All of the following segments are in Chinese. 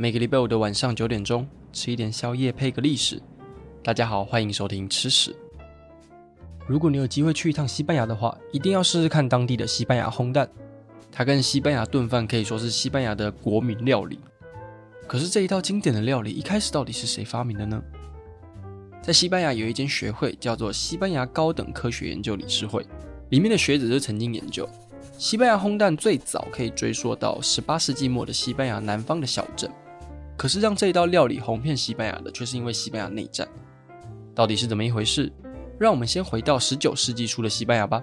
每个礼拜五的晚上九点钟，吃一点宵夜配个历史。大家好，欢迎收听吃史。如果你有机会去一趟西班牙的话，一定要试试看当地的西班牙烘蛋。它跟西班牙炖饭可以说是西班牙的国民料理。可是这一道经典的料理一开始到底是谁发明的呢？在西班牙有一间学会叫做西班牙高等科学研究理事会，里面的学者就曾经研究。西班牙烘蛋最早可以追溯到十八世纪末的西班牙南方的小镇，可是让这一道料理红遍西班牙的，却是因为西班牙内战。到底是怎么一回事？让我们先回到十九世纪初的西班牙吧。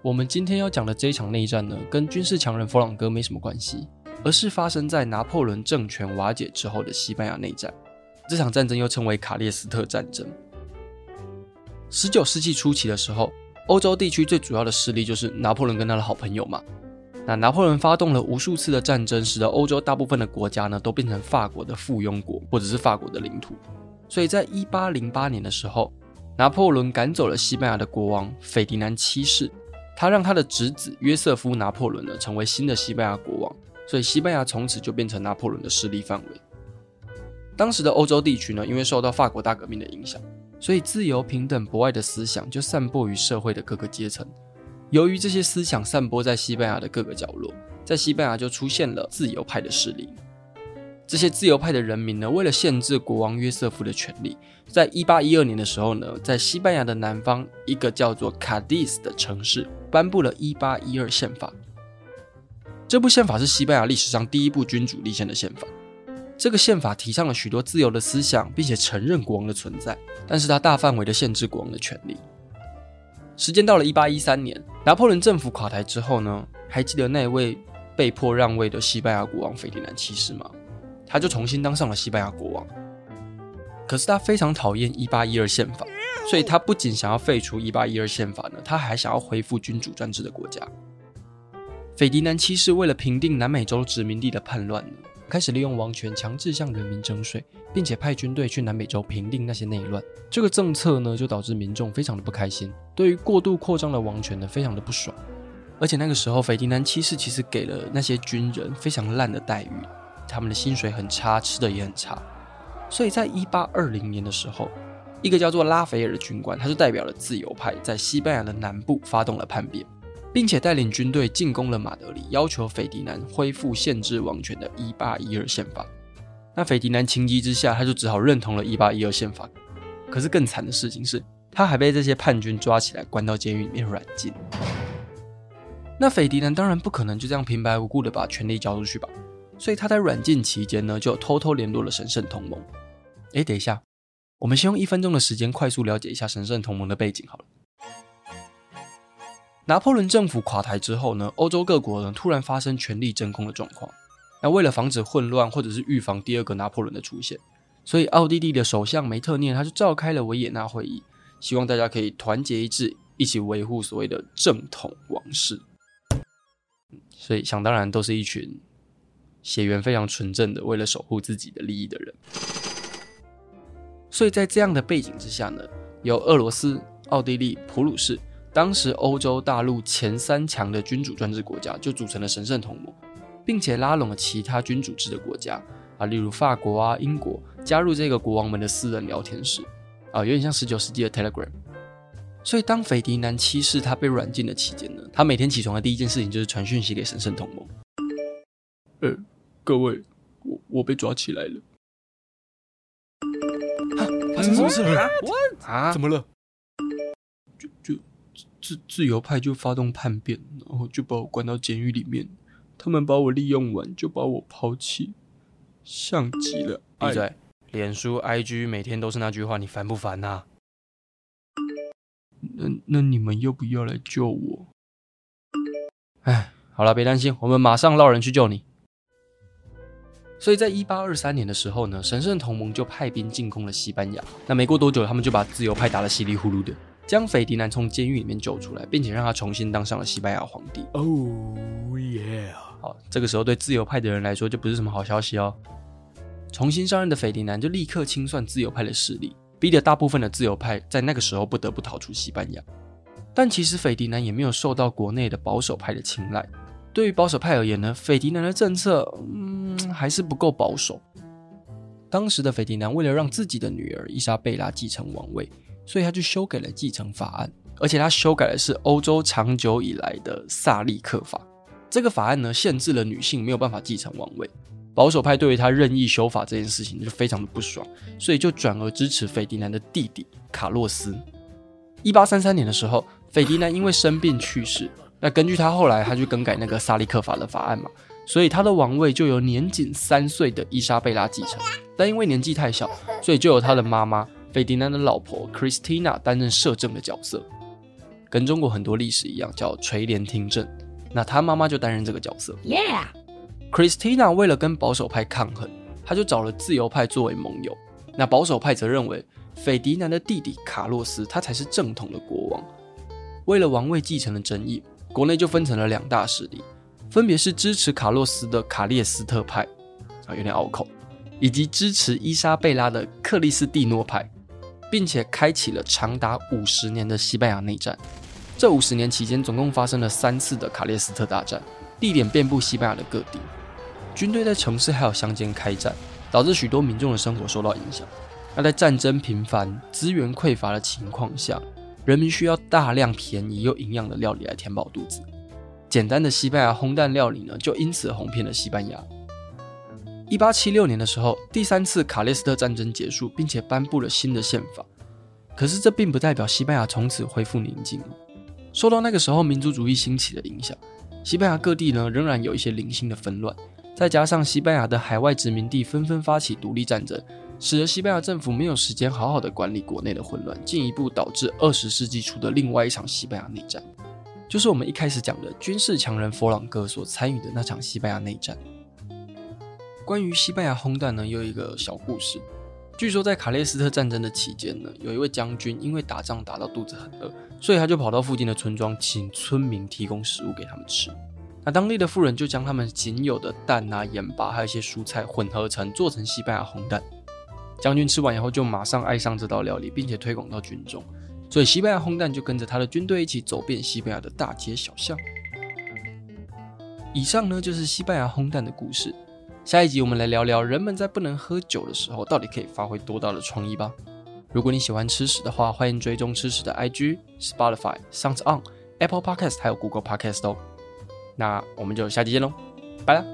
我们今天要讲的这一场内战呢，跟军事强人佛朗哥没什么关系，而是发生在拿破仑政权瓦解之后的西班牙内战。这场战争又称为卡列斯特战争。十九世纪初期的时候。欧洲地区最主要的势力就是拿破仑跟他的好朋友嘛。那拿破仑发动了无数次的战争，使得欧洲大部分的国家呢都变成法国的附庸国，或者是法国的领土。所以在一八零八年的时候，拿破仑赶走了西班牙的国王斐迪南七世，他让他的侄子约瑟夫拿破仑呢成为新的西班牙国王。所以西班牙从此就变成拿破仑的势力范围。当时的欧洲地区呢，因为受到法国大革命的影响。所以，自由、平等、博爱的思想就散播于社会的各个阶层。由于这些思想散播在西班牙的各个角落，在西班牙就出现了自由派的势力。这些自由派的人民呢，为了限制国王约瑟夫的权力，在一八一二年的时候呢，在西班牙的南方一个叫做卡迪斯的城市，颁布了一八一二宪法。这部宪法是西班牙历史上第一部君主立宪的宪法。这个宪法提倡了许多自由的思想，并且承认国王的存在，但是它大范围的限制国王的权利。时间到了一八一三年，拿破仑政府垮台之后呢，还记得那位被迫让位的西班牙国王斐迪南七世吗？他就重新当上了西班牙国王。可是他非常讨厌一八一二宪法，所以他不仅想要废除一八一二宪法呢，他还想要恢复君主专制的国家。斐迪南七世为了平定南美洲殖民地的叛乱呢，开始利用王权强制向人民征税，并且派军队去南美洲平定那些内乱。这个政策呢，就导致民众非常的不开心，对于过度扩张的王权呢，非常的不爽。而且那个时候，斐迪南七世其实给了那些军人非常烂的待遇，他们的薪水很差，吃的也很差。所以在一八二零年的时候，一个叫做拉斐尔的军官，他就代表了自由派，在西班牙的南部发动了叛变。并且带领军队进攻了马德里，要求斐迪南恢复限制王权的1812宪法。那斐迪南情急之下，他就只好认同了1812宪法。可是更惨的事情是，他还被这些叛军抓起来，关到监狱里面软禁。那斐迪南当然不可能就这样平白无故的把权力交出去吧，所以他在软禁期间呢，就偷偷联络了神圣同盟。哎，等一下，我们先用一分钟的时间快速了解一下神圣同盟的背景好了。拿破仑政府垮台之后呢，欧洲各国呢突然发生权力真空的状况。那为了防止混乱，或者是预防第二个拿破仑的出现，所以奥地利的首相梅特涅他就召开了维也纳会议，希望大家可以团结一致，一起维护所谓的正统王室。所以想当然都是一群血缘非常纯正的，为了守护自己的利益的人。所以在这样的背景之下呢，由俄罗斯、奥地利、普鲁士。当时欧洲大陆前三强的君主专制国家就组成了神圣同盟，并且拉拢了其他君主制的国家啊，例如法国啊、英国加入这个国王们的私人聊天室啊，有点像十九世纪的 Telegram。所以当斐迪南七世他被软禁的期间呢，他每天起床的第一件事情就是传讯息给神圣同盟。呃，各位，我我被抓起来了。啊，发生什么事了？啊，啊怎么了？就就。自自由派就发动叛变，然后就把我关到监狱里面。他们把我利用完，就把我抛弃，像极了。闭嘴！脸书、IG 每天都是那句话，你烦不烦呐、啊？那那你们要不要来救我？哎，好了，别担心，我们马上捞人去救你。所以在一八二三年的时候呢，神圣同盟就派兵进攻了西班牙。那没过多久，他们就把自由派打得稀里糊涂的。将斐迪南从监狱里面救出来，并且让他重新当上了西班牙皇帝。哦耶！好，这个时候对自由派的人来说就不是什么好消息哦。重新上任的斐迪南就立刻清算自由派的势力，逼得大部分的自由派在那个时候不得不逃出西班牙。但其实斐迪南也没有受到国内的保守派的青睐。对于保守派而言呢，斐迪南的政策，嗯。嗯，还是不够保守。当时的斐迪南为了让自己的女儿伊莎贝拉继承王位，所以他就修改了继承法案，而且他修改的是欧洲长久以来的萨利克法。这个法案呢，限制了女性没有办法继承王位。保守派对于他任意修法这件事情就非常的不爽，所以就转而支持斐迪南的弟弟卡洛斯。一八三三年的时候，斐迪南因为生病去世。那根据他后来他去更改那个萨利克法的法案嘛，所以他的王位就由年仅三岁的伊莎贝拉继承。但因为年纪太小，所以就由他的妈妈斐迪南的老婆 Christina 担任摄政的角色，跟中国很多历史一样叫垂帘听政。那他妈妈就担任这个角色。Yeah。Christina 为了跟保守派抗衡，他就找了自由派作为盟友。那保守派则认为，斐迪南的弟弟卡洛斯他才是正统的国王。为了王位继承的争议，国内就分成了两大势力，分别是支持卡洛斯的卡列斯特派，啊，有点拗口，以及支持伊莎贝拉的克里斯蒂诺派，并且开启了长达五十年的西班牙内战。这五十年期间，总共发生了三次的卡列斯特大战，地点遍布西班牙的各地。军队在城市还有乡间开战，导致许多民众的生活受到影响。那在战争频繁、资源匮乏的情况下，人民需要大量便宜又营养的料理来填饱肚子。简单的西班牙烘蛋料理呢，就因此红遍了西班牙。一八七六年的时候，第三次卡列斯特战争结束，并且颁布了新的宪法。可是这并不代表西班牙从此恢复宁静。受到那个时候民族主义兴起的影响，西班牙各地呢仍然有一些零星的纷乱。再加上西班牙的海外殖民地纷纷发起独立战争，使得西班牙政府没有时间好好的管理国内的混乱，进一步导致二十世纪初的另外一场西班牙内战，就是我们一开始讲的军事强人佛朗哥所参与的那场西班牙内战。关于西班牙烘蛋呢，有一个小故事，据说在卡列斯特战争的期间呢，有一位将军因为打仗打到肚子很饿，所以他就跑到附近的村庄，请村民提供食物给他们吃。那当地的富人就将他们仅有的蛋啊、盐巴，还有一些蔬菜混合成做成西班牙烘蛋。将军吃完以后就马上爱上这道料理，并且推广到军中，所以西班牙烘蛋就跟着他的军队一起走遍西班牙的大街小巷。以上呢就是西班牙烘蛋的故事。下一集我们来聊聊人们在不能喝酒的时候到底可以发挥多大的创意吧。如果你喜欢吃屎的话，欢迎追踪吃屎的 IG、Spotify、SoundOn、Apple Podcast 还有 Google Podcast 哦。那我们就下期见喽，拜了。